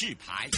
示牌。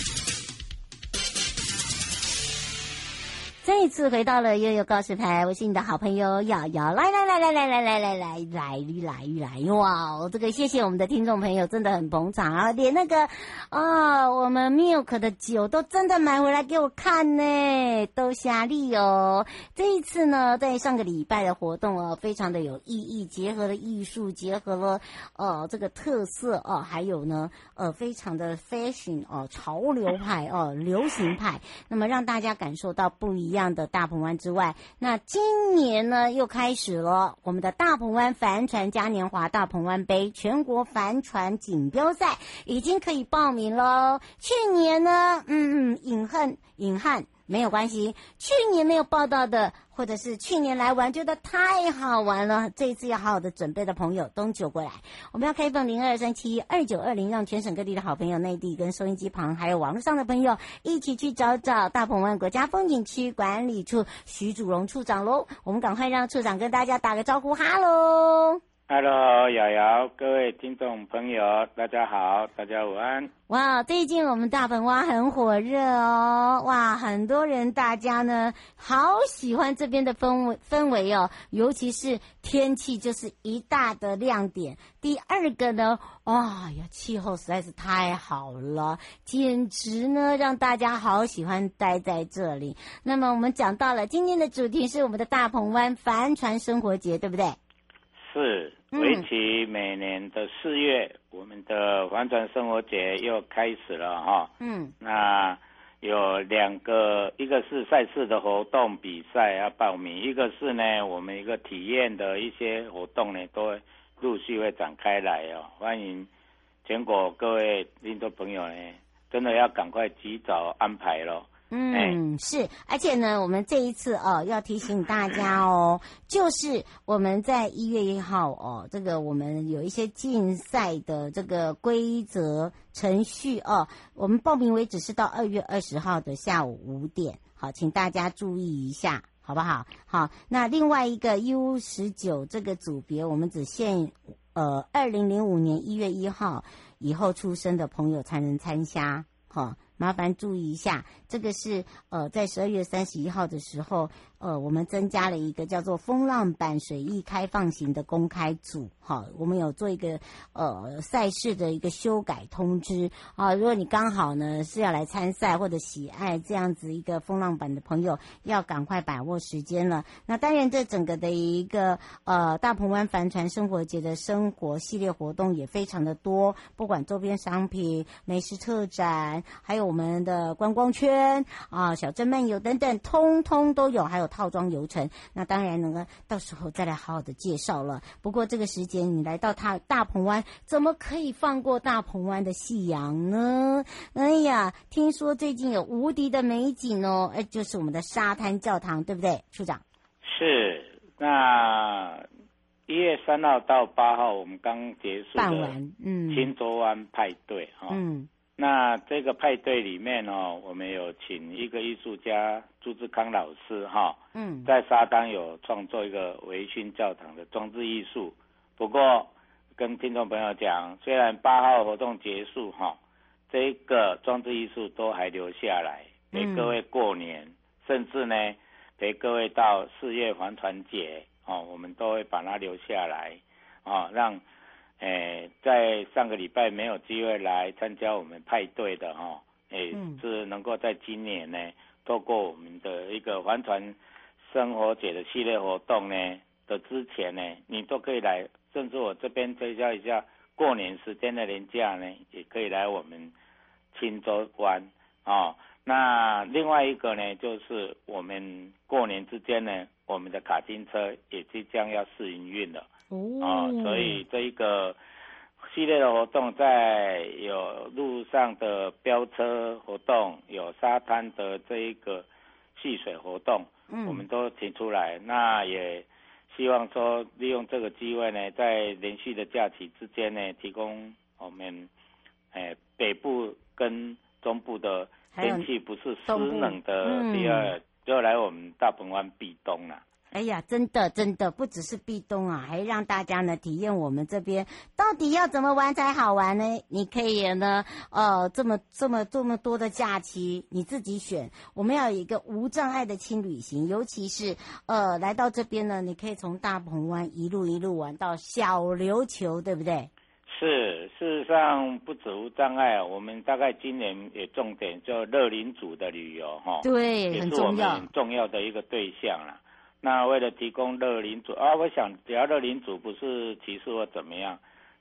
再一次回到了悠悠告示牌，我是你的好朋友瑶瑶，来来来来来来来来来来来来哇！这个谢谢我们的听众朋友，真的很捧场啊，连那个啊、哦，我们 Milk 的酒都真的买回来给我看呢，都下力哦。这一次呢，在上个礼拜的活动哦，非常的有意义，结合了艺术，结合了呃这个特色哦，还有呢呃非常的 fashion 哦，潮流派哦，流行派，那么让大家感受到不。一样的大鹏湾之外，那今年呢又开始了我们的大鹏湾帆船嘉年华大鹏湾杯全国帆船锦标赛，已经可以报名喽。去年呢，嗯嗯，隐恨隐憾。没有关系，去年没有报道的，或者是去年来玩觉得太好玩了，这一次要好好的准备的朋友，都酒过来。我们要开放零二三七二九二零，让全省各地的好朋友、内地跟收音机旁还有网络上的朋友一起去找找大鹏湾国家风景区管理处徐祖荣处长喽。我们赶快让处长跟大家打个招呼，哈喽。Hello，瑶瑶，各位听众朋友，大家好，大家午安。哇，最近我们大鹏湾很火热哦，哇，很多人大家呢好喜欢这边的氛围氛围哦，尤其是天气就是一大的亮点。第二个呢，哇呀，气候实在是太好了，简直呢让大家好喜欢待在这里。那么我们讲到了今天的主题是我们的大鹏湾帆船生活节，对不对？是。为期每年的四月，嗯、我们的帆船生活节又开始了哈。嗯，那有两个，一个是赛事的活动比赛要报名，一个是呢我们一个体验的一些活动呢，都会陆续会展开来哦。欢迎全国各位听众朋友呢，真的要赶快及早安排咯。嗯，是，而且呢，我们这一次哦，要提醒大家哦，就是我们在一月一号哦，这个我们有一些竞赛的这个规则程序哦，我们报名为止是到二月二十号的下午五点，好，请大家注意一下，好不好？好，那另外一个 U 十九这个组别，我们只限呃二零零五年一月一号以后出生的朋友才能参加，哈。麻烦注意一下，这个是呃，在十二月三十一号的时候，呃，我们增加了一个叫做风浪板水翼开放型的公开组，好，我们有做一个呃赛事的一个修改通知啊。如果你刚好呢是要来参赛或者喜爱这样子一个风浪板的朋友，要赶快把握时间了。那当然，这整个的一个呃大鹏湾帆船生活节的生活系列活动也非常的多，不管周边商品、美食特展，还有。我们的观光圈啊，小镇漫游等等，通通都有，还有套装游程。那当然能够，到时候再来好好的介绍了。不过这个时间你来到它大鹏湾，怎么可以放过大鹏湾的夕阳呢？哎呀，听说最近有无敌的美景哦，哎，就是我们的沙滩教堂，对不对，处长？是。那一月三号到八号，我们刚结束办完，嗯，青州湾派对哈，嗯。那这个派对里面哦，我们有请一个艺术家朱志康老师哈，嗯，在沙滩有创作一个维新教堂的装置艺术。不过跟听众朋友讲，虽然八号活动结束哈，这个装置艺术都还留下来陪各位过年，嗯、甚至呢陪各位到四月帆船节哦，我们都会把它留下来啊，让。诶，在上个礼拜没有机会来参加我们派对的哈，诶，是能够在今年呢，透过我们的一个帆船生活节的系列活动呢的之前呢，你都可以来，甚至我这边推销一下过年时间的年假呢，也可以来我们青州湾哦。那另外一个呢，就是我们过年之间呢，我们的卡丁车也即将要试营运了。哦，所以这一个系列的活动，在有路上的飙车活动，有沙滩的这一个戏水活动，嗯，我们都提出来。那也希望说利用这个机会呢，在连续的假期之间呢，提供我们，哎，北部跟中部的天气不是湿冷的第二，就来我们大鹏湾避冬了。哎呀，真的真的不只是壁咚啊，还让大家呢体验我们这边到底要怎么玩才好玩呢？你可以呢，呃，这么这么这么多的假期你自己选。我们要有一个无障碍的轻旅行，尤其是呃来到这边呢，你可以从大鹏湾一路一路玩到小琉球，对不对？是，事实上不止无障碍啊，我们大概今年也重点就乐龄组的旅游哈，对，很重要，很重要的一个对象啦。那为了提供乐龄组啊，我想只要乐龄组不是歧视或怎么样，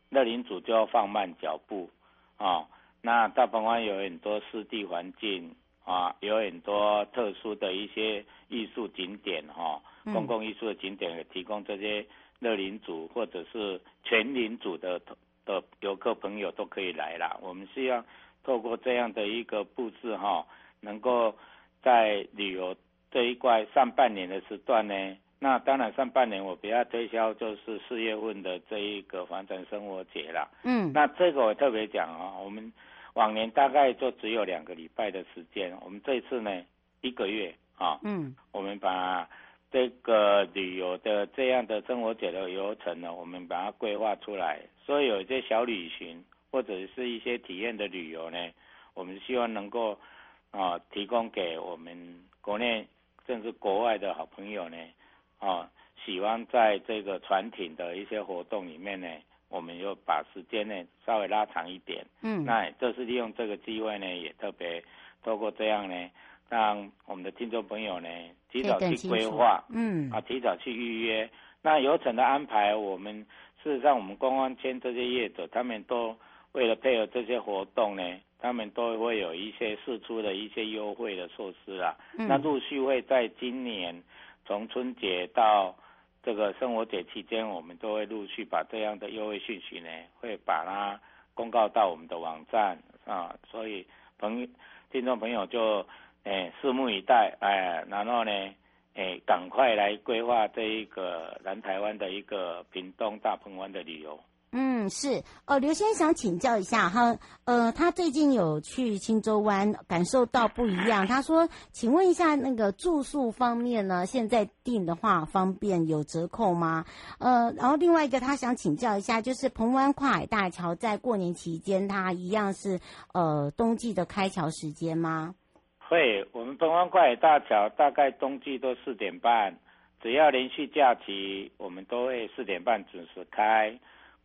乐龄组就要放慢脚步啊。那大鹏湾有很多湿地环境啊，有很多特殊的一些艺术景点哈，公共艺术的景点也提供这些乐龄组或者是全龄组的的游客朋友都可以来啦。我们希望透过这样的一个布置哈，能够在旅游。这一块上半年的时段呢，那当然上半年我比较推销就是四月份的这一个房产生活节啦。嗯，那这个我特别讲啊，我们往年大概就只有两个礼拜的时间，我们这次呢一个月啊。嗯，我们把这个旅游的这样的生活节的流程呢，我们把它规划出来，所以有一些小旅行或者是一些体验的旅游呢，我们希望能够啊提供给我们国内。甚至国外的好朋友呢，啊，喜欢在这个船艇的一些活动里面呢，我们又把时间呢稍微拉长一点。嗯，那这是利用这个机会呢，也特别透过这样呢，让我们的听众朋友呢提早去规划，嗯，啊，提早去预约。那游程的安排，我们事实上我们观光圈这些业者，他们都为了配合这些活动呢。他们都会有一些试出的一些优惠的措施啦，嗯、那陆续会在今年从春节到这个生活节期间，我们都会陆续把这样的优惠讯息呢，会把它公告到我们的网站啊，所以朋听众朋友就诶拭目以待，哎，然后呢，诶赶快来规划这一个南台湾的一个屏东大鹏湾的旅游。嗯，是哦，刘先生想请教一下哈，呃，他最近有去青洲湾，感受到不一样。他说，请问一下那个住宿方面呢，现在订的话方便有折扣吗？呃，然后另外一个他想请教一下，就是澎湾跨海大桥在过年期间，它一样是呃冬季的开桥时间吗？会，我们澎湾跨海大桥大概冬季都四点半，只要连续假期，我们都会四点半准时开。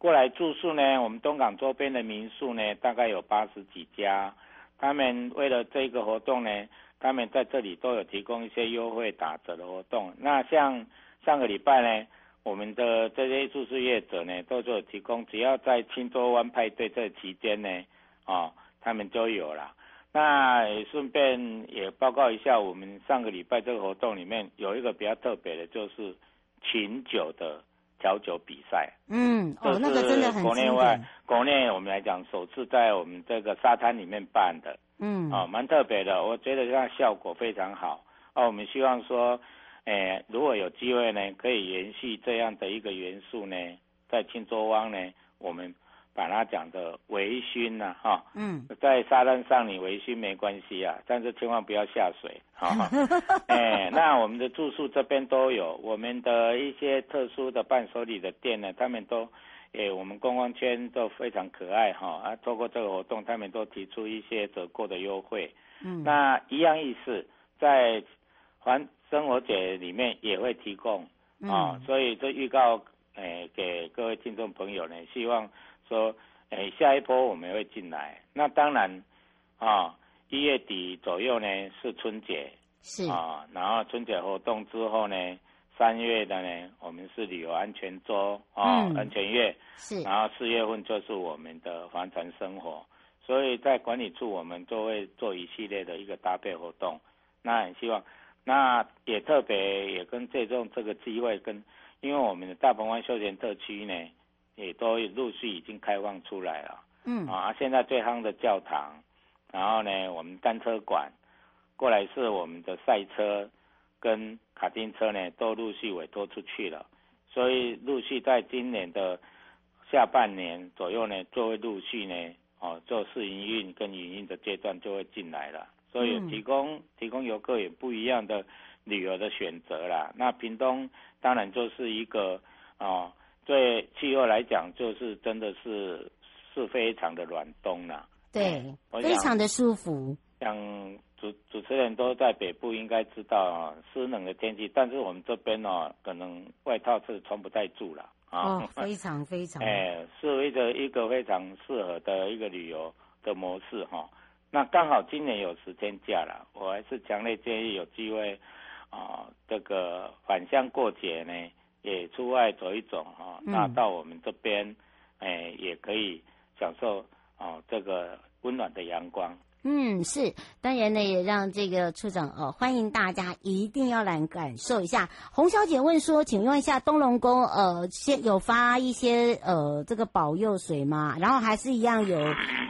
过来住宿呢，我们东港周边的民宿呢，大概有八十几家。他们为了这个活动呢，他们在这里都有提供一些优惠打折的活动。那像上个礼拜呢，我们的这些住宿业者呢，都有提供，只要在青洲湾派对这期间呢，哦，他们就有了。那也顺便也报告一下，我们上个礼拜这个活动里面有一个比较特别的，就是琴酒的。调酒比赛，嗯，哦，那个真的很国内外，国内我们来讲，首次在我们这个沙滩里面办的，嗯，啊、哦，蛮特别的，我觉得这样效果非常好。哦，我们希望说，诶，如果有机会呢，可以延续这样的一个元素呢，在青州湾呢，我们。把它讲的微醺呐，哈，嗯，在沙滩上你微醺没关系啊，但是千万不要下水，哈，哎，那我们的住宿这边都有，我们的一些特殊的伴手礼的店呢，他们都，哎，我们观光圈都非常可爱，哈，啊，透过这个活动，他们都提出一些折扣的优惠，嗯，那一样意思，在环生活节里面也会提供，啊，嗯，所以这预告，哎，给各位听众朋友呢，希望。说，诶，下一波我们会进来。那当然，啊，一月底左右呢是春节，是啊，然后春节活动之后呢，三月的呢我们是旅游安全周啊，嗯、安全月，是，然后四月份就是我们的帆船生活。所以在管理处我们都会做一系列的一个搭配活动。那很希望，那也特别也跟借重这个机会跟，因为我们的大鹏湾休闲特区呢。也都陆续已经开放出来了。嗯啊，现在最夯的教堂，然后呢，我们单车馆，过来是我们的赛车跟卡丁车呢，都陆续委托出去了。所以陆续在今年的下半年左右呢，就会陆续呢，哦，做试营运跟营运的阶段就会进来了。所以提供、嗯、提供游客也不一样的旅游的选择啦。那屏东当然就是一个哦，对气候来讲，就是真的是是非常的暖冬啦。对，非常的舒服。像主主持人都在北部，应该知道啊，湿冷的天气，但是我们这边哦，可能外套是穿不太住了啊。哦，非常非常。哎，是一个一个非常适合的一个旅游的模式哈。那刚好今年有十天假了，我还是强烈建议有机会啊，这个返乡过节呢，也出外走一走哈。那到我们这边，哎，也可以享受啊这个温暖的阳光。嗯，是，当然呢，也让这个处长呃，欢迎大家一定要来感受一下。洪小姐问说，请问一下东龙宫呃，先有发一些呃这个保佑水吗？然后还是一样有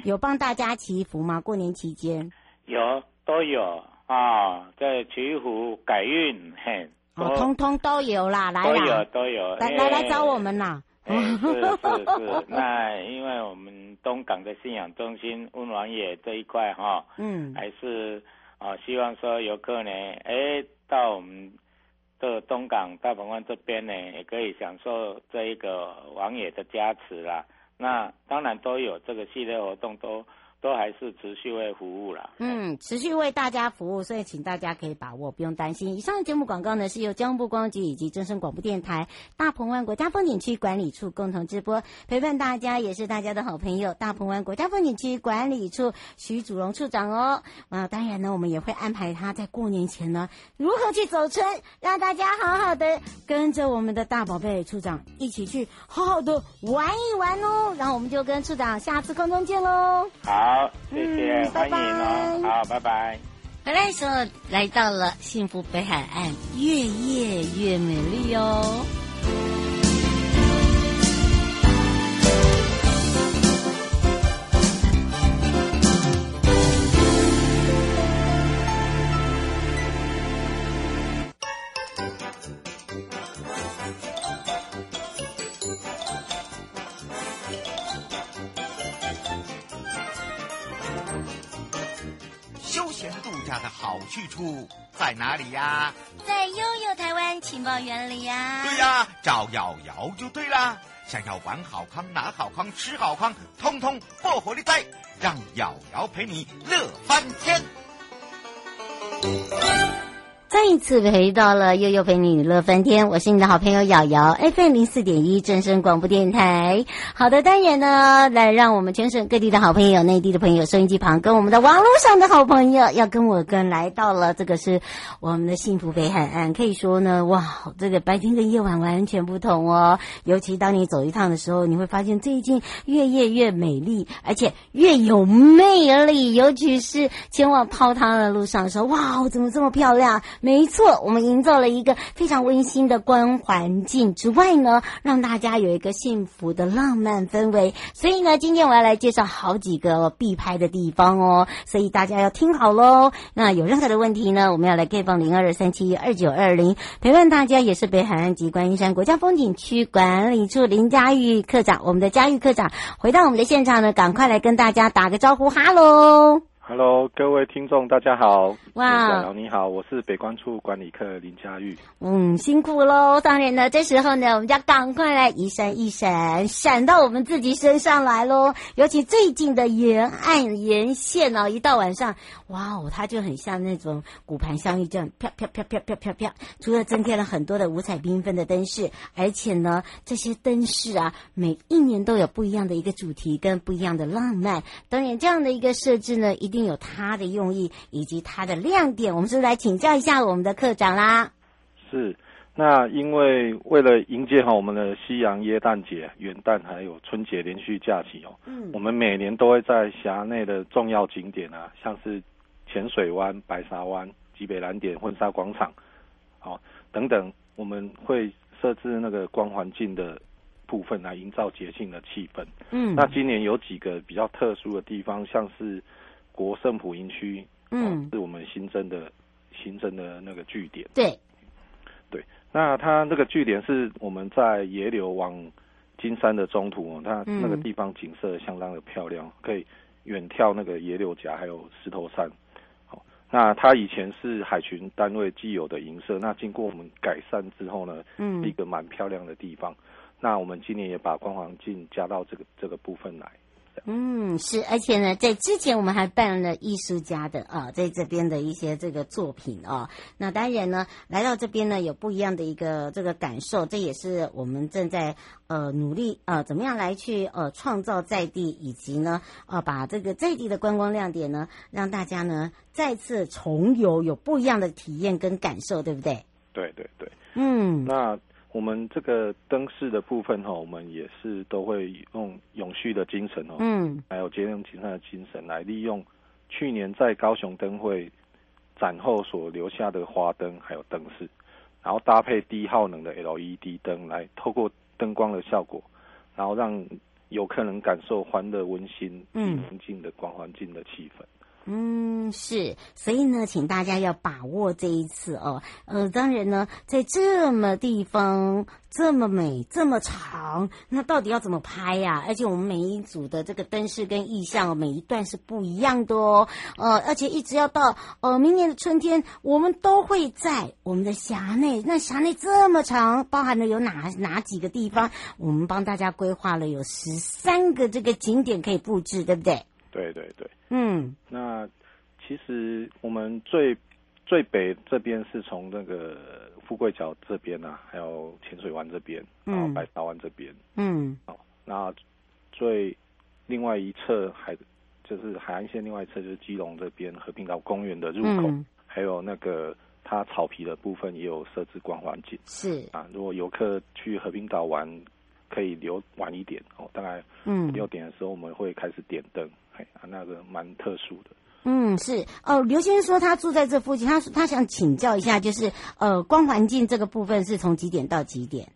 有帮大家祈福吗？过年期间有都有啊，在祈福改运嘿，哦，通通都有啦，来啦，都有都有，来来来找我们啦。是是是，那因为我们东港的信仰中心温王爷这一块哈，嗯，还是啊希望说游客呢，哎到我们的东港大鹏湾这边呢，也可以享受这一个王爷的加持啦。那当然都有这个系列活动都。都还是持续为服务了，嗯，持续为大家服务，所以请大家可以把握，不用担心。以上的节目广告呢，是由交通部光局以及正声广播电台大鹏湾国家风景区管理处共同直播，陪伴大家也是大家的好朋友，大鹏湾国家风景区管理处徐祖荣处长哦。啊，当然呢，我们也会安排他在过年前呢，如何去走春，让大家好好的跟着我们的大宝贝处长一起去好好的玩一玩哦。然后我们就跟处长下次空中见喽。好。好，谢谢，嗯、欢迎哦，好，拜拜。回来的时候来到了幸福北海岸，越夜越美丽哦。处在哪里呀？在悠悠台湾情报园里呀。对呀，找瑶瑶就对啦。想要玩好康、拿好康、吃好康，通通破火力在，让瑶瑶陪你乐翻天。再一次回到了悠悠陪你乐翻天，我是你的好朋友瑶瑶，FM 零四点一正声广播电台。好的，当然呢，来让我们全省各地的好朋友、内地的朋友、收音机旁跟我们的网络上的好朋友，要跟我跟来到了这个是我们的幸福北海岸。可以说呢，哇，这个白天跟夜晚完全不同哦。尤其当你走一趟的时候，你会发现最近越夜越美丽，而且越有魅力。尤其是前往泡汤的路上的时候，哇，怎么这么漂亮？没错，我们营造了一个非常温馨的观环境之外呢，让大家有一个幸福的浪漫氛围。所以呢，今天我要来介绍好几个必拍的地方哦，所以大家要听好喽。那有任何的问题呢，我们要来 K 房零二三七二九二零陪伴大家，也是北海岸及观音山国家风景区管理处林佳玉课长，我们的佳玉课长回到我们的现场呢，赶快来跟大家打个招呼，哈喽。Hello，各位听众，大家好。哇，wow，你好，我是北关处管理课林佳玉。嗯，辛苦喽。当然呢，这时候呢，我们就要赶快来一闪一闪，闪到我们自己身上来喽。尤其最近的沿岸沿线哦，一到晚上，哇哦，它就很像那种骨盘相遇这样，飘飘飘飘飘飘飘。除了增添了很多的五彩缤纷的灯饰，而且呢，这些灯饰啊，每一年都有不一样的一个主题跟不一样的浪漫。当然，这样的一个设置呢，一定。一定有它的用意以及它的亮点，我们是不是来请教一下我们的课长啦？是，那因为为了迎接哈我们的西洋耶诞节、元旦还有春节连续假期哦，嗯，我们每年都会在辖内的重要景点啊，像是浅水湾、白沙湾、极北蓝点、婚纱广场，好等等，我们会设置那个光环境的部分来营造节庆的气氛。嗯，那今年有几个比较特殊的地方，像是国圣普营区，嗯，是我们新增的新增的那个据点。对，对，那它那个据点是我们在野柳往金山的中途，它那个地方景色相当的漂亮，可以远眺那个野柳夹还有石头山。那它以前是海巡单位既有的营舍，那经过我们改善之后呢，嗯，一个蛮漂亮的地方。那我们今年也把光环镜加到这个这个部分来。嗯，是，而且呢，在之前我们还办了艺术家的啊，在这边的一些这个作品啊，那当然呢，来到这边呢，有不一样的一个这个感受，这也是我们正在呃努力呃怎么样来去呃创造在地，以及呢呃把这个在地的观光亮点呢，让大家呢再次重游，有不一样的体验跟感受，对不对？对对对，嗯，那。我们这个灯饰的部分哈，我们也是都会用永续的精神哦，嗯，还有节能减碳的精神来利用去年在高雄灯会展后所留下的花灯还有灯饰，然后搭配低耗能的 LED 灯来透过灯光的效果，然后让游客能感受欢乐温馨、嗯，宁静的光环境的气氛。嗯，嗯是，所以呢，请大家要把握这一次哦。呃，当然呢，在这么地方这么美这么长，那到底要怎么拍呀？而且我们每一组的这个灯饰跟意象，每一段是不一样的哦。呃，而且一直要到呃明年的春天，我们都会在我们的辖内。那辖内这么长，包含了有哪哪几个地方？我们帮大家规划了有十三个这个景点可以布置，对不对？对对对。嗯，那其实我们最最北这边是从那个富贵角这边啊，还有浅水湾这边，然后白沙湾这边，嗯，好，那最另外一侧海就是海岸线，另外一侧就是基隆这边和平岛公园的入口，嗯、还有那个它草皮的部分也有设置光环景，是。啊，如果游客去和平岛玩，可以留晚一点哦，大概嗯。六点的时候我们会开始点灯。啊，那个蛮特殊的。嗯，是哦。刘先生说他住在这附近，他他想请教一下，就是呃，光环境这个部分是从几点到几点？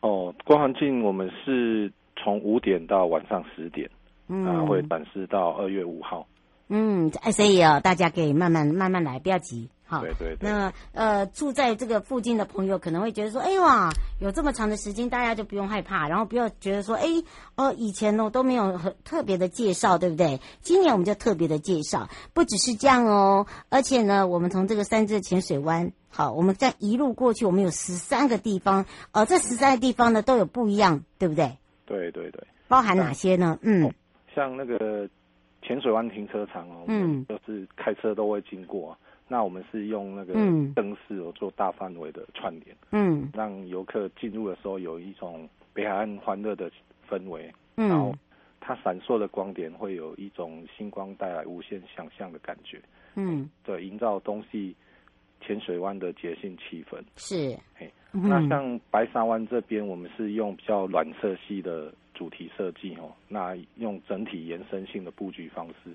哦，光环境我们是从五点到晚上十点，嗯，然后会展示到二月五号。嗯，哎所以哦，大家可以慢慢慢慢来，不要急。好，对对对。那呃，住在这个附近的朋友可能会觉得说，哎哇，有这么长的时间，大家就不用害怕，然后不要觉得说，哎哦，以前呢都没有很特别的介绍，对不对？今年我们就特别的介绍，不只是这样哦，而且呢，我们从这个三芝浅水湾，好，我们再一路过去，我们有十三个地方，呃，这十三个地方呢都有不一样，对不对？对对对。包含哪些呢？嗯，像那个浅水湾停车场哦，嗯，就是开车都会经过。那我们是用那个灯饰哦做大范围的串联，嗯，让游客进入的时候有一种北海岸欢乐的氛围，嗯，然后它闪烁的光点会有一种星光带来无限想象的感觉，嗯，对，营造东西浅水湾的节庆气氛。是，嘿，那像白沙湾这边，我们是用比较暖色系的主题设计哦，那用整体延伸性的布局方式，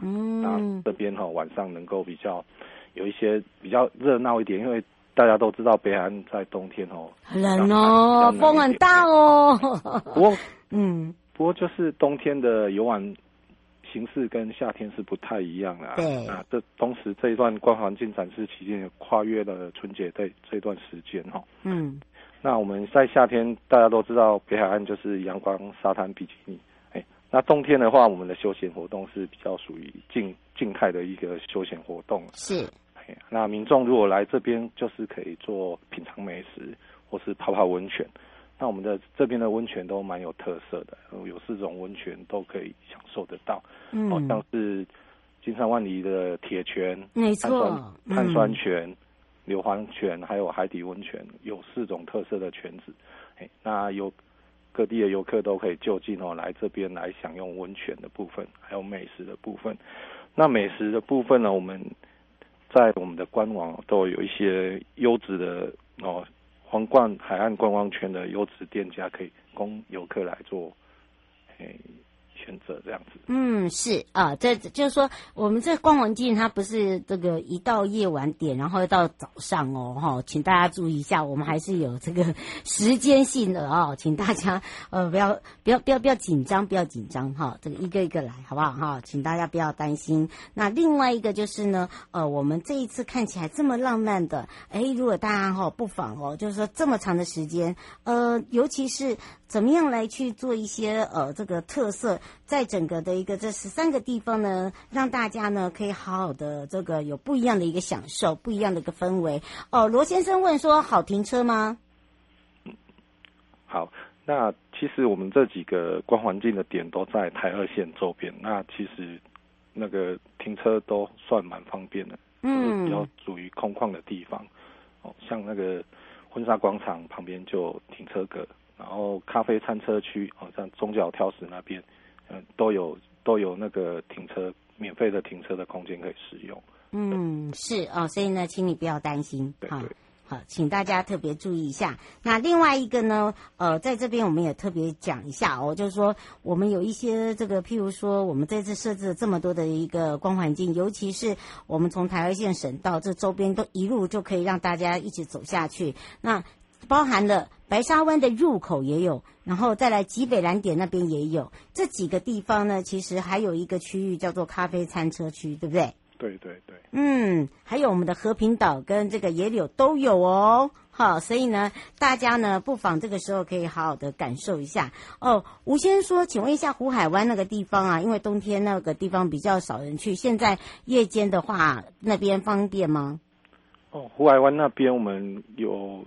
嗯，那这边哈晚上能够比较。有一些比较热闹一点，因为大家都知道北海岸在冬天哦，冷哦，风很大哦。不过，嗯，不过就是冬天的游玩形式跟夏天是不太一样的。对啊，这同时这一段光环境展示期间跨越了春节这这段时间哈。嗯，那我们在夏天大家都知道北海岸就是阳光、沙滩、比基尼。哎，那冬天的话，我们的休闲活动是比较属于静静态的一个休闲活动。是。那民众如果来这边，就是可以做品尝美食，或是泡泡温泉。那我们的这边的温泉都蛮有特色的，有四种温泉都可以享受得到。嗯，好像是金山万里的铁泉，没错，碳酸泉、硫磺泉，还有海底温泉，有四种特色的泉子。那有各地的游客都可以就近哦来这边来享用温泉的部分，还有美食的部分。那美食的部分呢，我们。在我们的官网都有一些优质的哦，皇冠海岸观光圈的优质店家，可以供游客来做诶选择这样子。嗯，是啊，这就是说，我们这光环境它不是这个一到夜晚点，然后到早上哦，哈，请大家注意一下，我们还是有这个时间性的哦，请大家呃不要不要不要不要紧张，不要紧张哈，这个一个一个来好不好哈？请大家不要担心。那另外一个就是呢，呃，我们这一次看起来这么浪漫的，哎，如果大家哈不妨哦，就是说这么长的时间，呃，尤其是怎么样来去做一些呃这个特色，在整个的一个这十三个地方呢，让大家呢可以好好的这个有不一样的一个享受，不一样的一个氛围。哦，罗先生问说，好停车吗？嗯，好，那其实我们这几个观环境的点都在台二线周边，那其实那个停车都算蛮方便的，嗯，比较属于空旷的地方。哦，像那个婚纱广场旁边就停车格。然后咖啡餐车区，好像中角挑食那边，嗯，都有都有那个停车免费的停车的空间可以使用。嗯，是哦，所以呢，请你不要担心，好，好，请大家特别注意一下。那另外一个呢，呃，在这边我们也特别讲一下哦，就是说我们有一些这个，譬如说我们这次设置了这么多的一个光环境，尤其是我们从台二线省道这周边都一路就可以让大家一起走下去。那包含了白沙湾的入口也有，然后再来极北蓝点那边也有，这几个地方呢，其实还有一个区域叫做咖啡餐车区，对不对？对对对。嗯，还有我们的和平岛跟这个野柳都有哦，好，所以呢，大家呢不妨这个时候可以好好的感受一下哦。吴先生说，请问一下湖海湾那个地方啊，因为冬天那个地方比较少人去，现在夜间的话那边方便吗？哦，湖海湾那边我们有。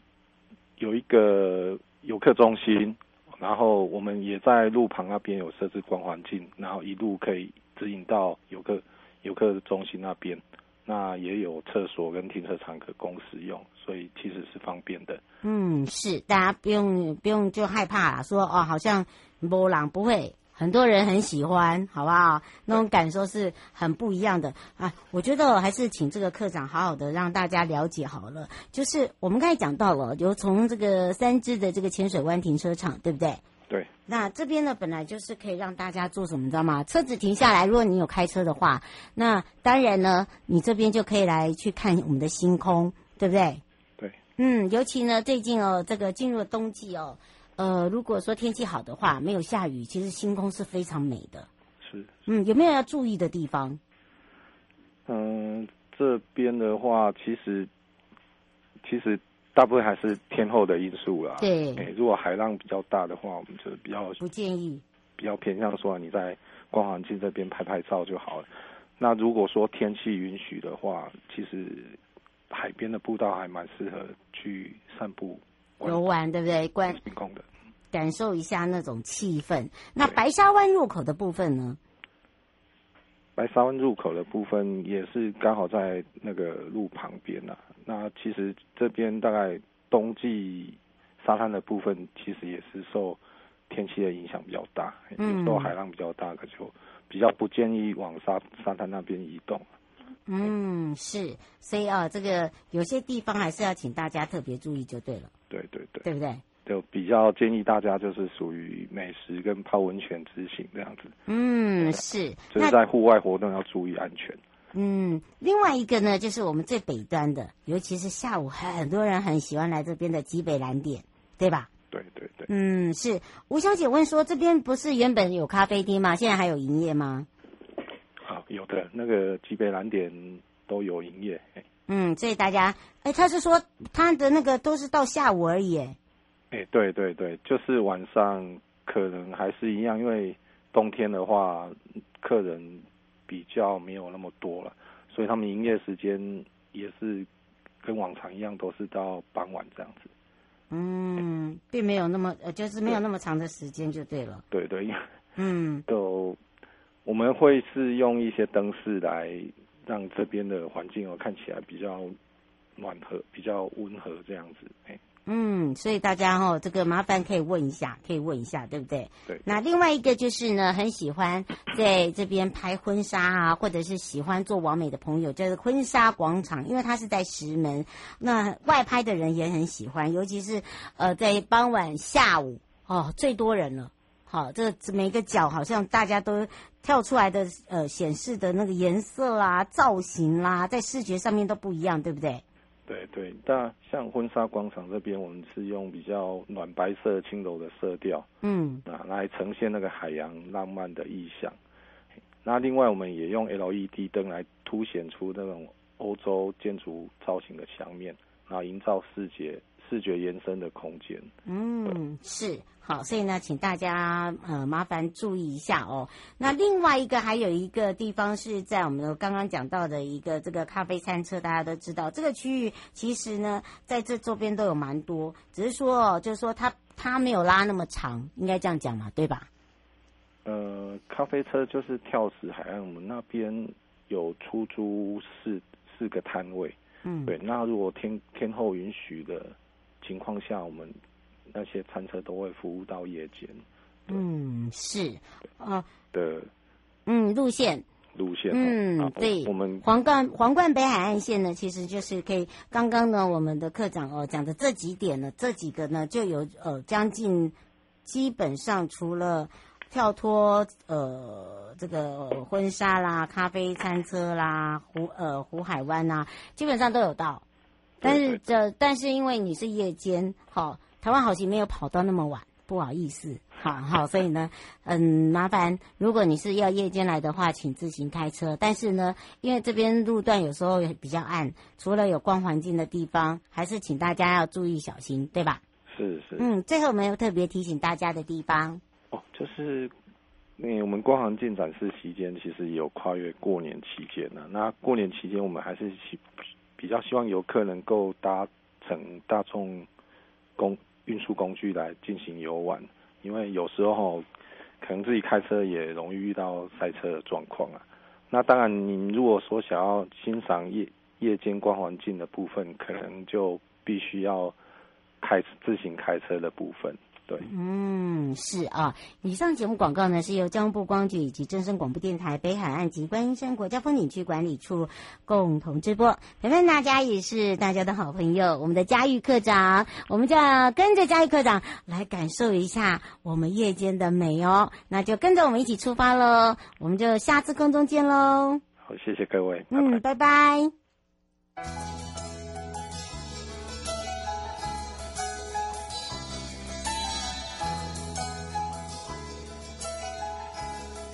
有一个游客中心，然后我们也在路旁那边有设置光环境，然后一路可以指引到游客游客中心那边，那也有厕所跟停车场可供使用，所以其实是方便的。嗯，是，大家不用不用就害怕啦，说哦，好像没人不会。很多人很喜欢，好不好？那种感受是很不一样的啊！我觉得还是请这个课长好好的让大家了解好了。就是我们刚才讲到了，有从这个三芝的这个浅水湾停车场，对不对？对。那这边呢，本来就是可以让大家做什么，你知道吗？车子停下来，如果你有开车的话，那当然呢，你这边就可以来去看我们的星空，对不对？对。嗯，尤其呢，最近哦，这个进入了冬季哦。呃，如果说天气好的话，没有下雨，其实星空是非常美的。是，嗯，有没有要注意的地方？嗯，这边的话，其实其实大部分还是天候的因素啦。对，欸，如果海浪比较大的话，我们就比较不建议，比较偏向说你在光环境这边拍拍照就好了。那如果说天气允许的话，其实海边的步道还蛮适合去散步。游玩对不对？观星空的，感受一下那种气氛。那白沙湾入口的部分呢？白沙湾入口的部分也是刚好在那个路旁边呐、啊。那其实这边大概冬季沙滩的部分，其实也是受天气的影响比较大，嗯，有时候海浪比较大，可就比较不建议往沙沙滩那边移动。嗯，是，所以啊，这个有些地方还是要请大家特别注意就对了。对对对，对不对？就比较建议大家就是属于美食跟泡温泉之行这样子。嗯，是。就是在户外活动要注意安全。嗯，另外一个呢，就是我们最北端的，尤其是下午很多人很喜欢来这边的极北蓝点，对吧？对对对。嗯，是。吴小姐问说，这边不是原本有咖啡厅吗？现在还有营业吗？有的那个极北蓝点都有营业。嗯，所以大家，哎，他是说他的那个都是到下午而已。哎，对对对，就是晚上可能还是一样，因为冬天的话，客人比较没有那么多了，所以他们营业时间也是跟往常一样，都是到傍晚这样子。嗯，并没有那么，呃，就是没有那么长的时间就对了。对对，嗯，都。我们会是用一些灯饰来让这边的环境哦看起来比较暖和、比较温和这样子。嗯，所以大家哦，这个麻烦可以问一下，可以问一下，对不对？对。那另外一个就是呢，很喜欢在这边拍婚纱啊，或者是喜欢做完美的朋友，就是婚纱广场，因为它是在石门，那外拍的人也很喜欢，尤其是呃在傍晚下午哦，最多人了。好，这个每个角好像大家都跳出来的呃显示的那个颜色啦、造型啦，在视觉上面都不一样，对不对？对对，那像婚纱广场这边，我们是用比较暖白色、轻柔的色调，嗯，啊，来呈现那个海洋浪漫的意象。那另外，我们也用 LED 灯来凸显出那种欧洲建筑造型的墙面，然后营造视觉视觉延伸的空间。嗯，是。好，所以呢，请大家呃麻烦注意一下哦。那另外一个还有一个地方是在我们刚刚讲到的一个这个咖啡餐车，大家都知道这个区域其实呢在这周边都有蛮多，只是说哦，就是说它它没有拉那么长，应该这样讲嘛，对吧？呃，咖啡车就是跳石海岸，我们那边有出租四四个摊位，嗯，对。那如果天天后允许的情况下，我们。那些餐车都会服务到夜间。嗯，是啊的，嗯，路线路线，嗯，对，我们皇冠皇冠北海岸线呢，其实就是可以。刚刚呢，我们的课长哦讲的这几点呢，这几个呢就有呃将近，基本上除了跳脱呃这个婚纱啦、咖啡餐车啦、湖呃湖海湾呐，基本上都有到。但是这但是因为你是夜间，好、哦。台湾好行没有跑到那么晚，不好意思，好好，所以呢，嗯，麻烦，如果你是要夜间来的话，请自行开车。但是呢，因为这边路段有时候也比较暗，除了有光环境的地方，还是请大家要注意小心，对吧？是是。嗯，最后我们有特别提醒大家的地方哦，就是那我们光环境展示期间，其实也有跨越过年期间呢。那过年期间，我们还是希比较希望游客能够搭乘大众公。运输工具来进行游玩，因为有时候可能自己开车也容易遇到塞车的状况啊。那当然，你如果说想要欣赏夜夜间光环境的部分，可能就必须要开自行开车的部分。对，嗯，是啊。以上节目广告呢，是由交通部光局以及真声广播电台北海岸及观音山国家风景区管理处共同直播。陪伴大家也是大家的好朋友，我们的嘉玉课长，我们就要跟着嘉玉课长来感受一下我们夜间的美哦。那就跟着我们一起出发喽，我们就下次空中见喽。好，谢谢各位。嗯，拜拜。拜拜。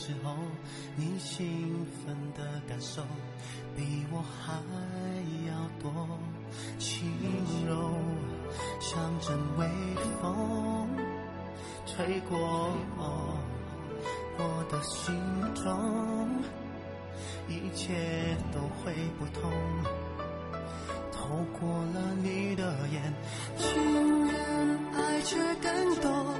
时候，你兴奋的感受比我还要多。轻柔，像阵微风，吹过我的心中，一切都会不同。透过了你的眼，情人爱却更多。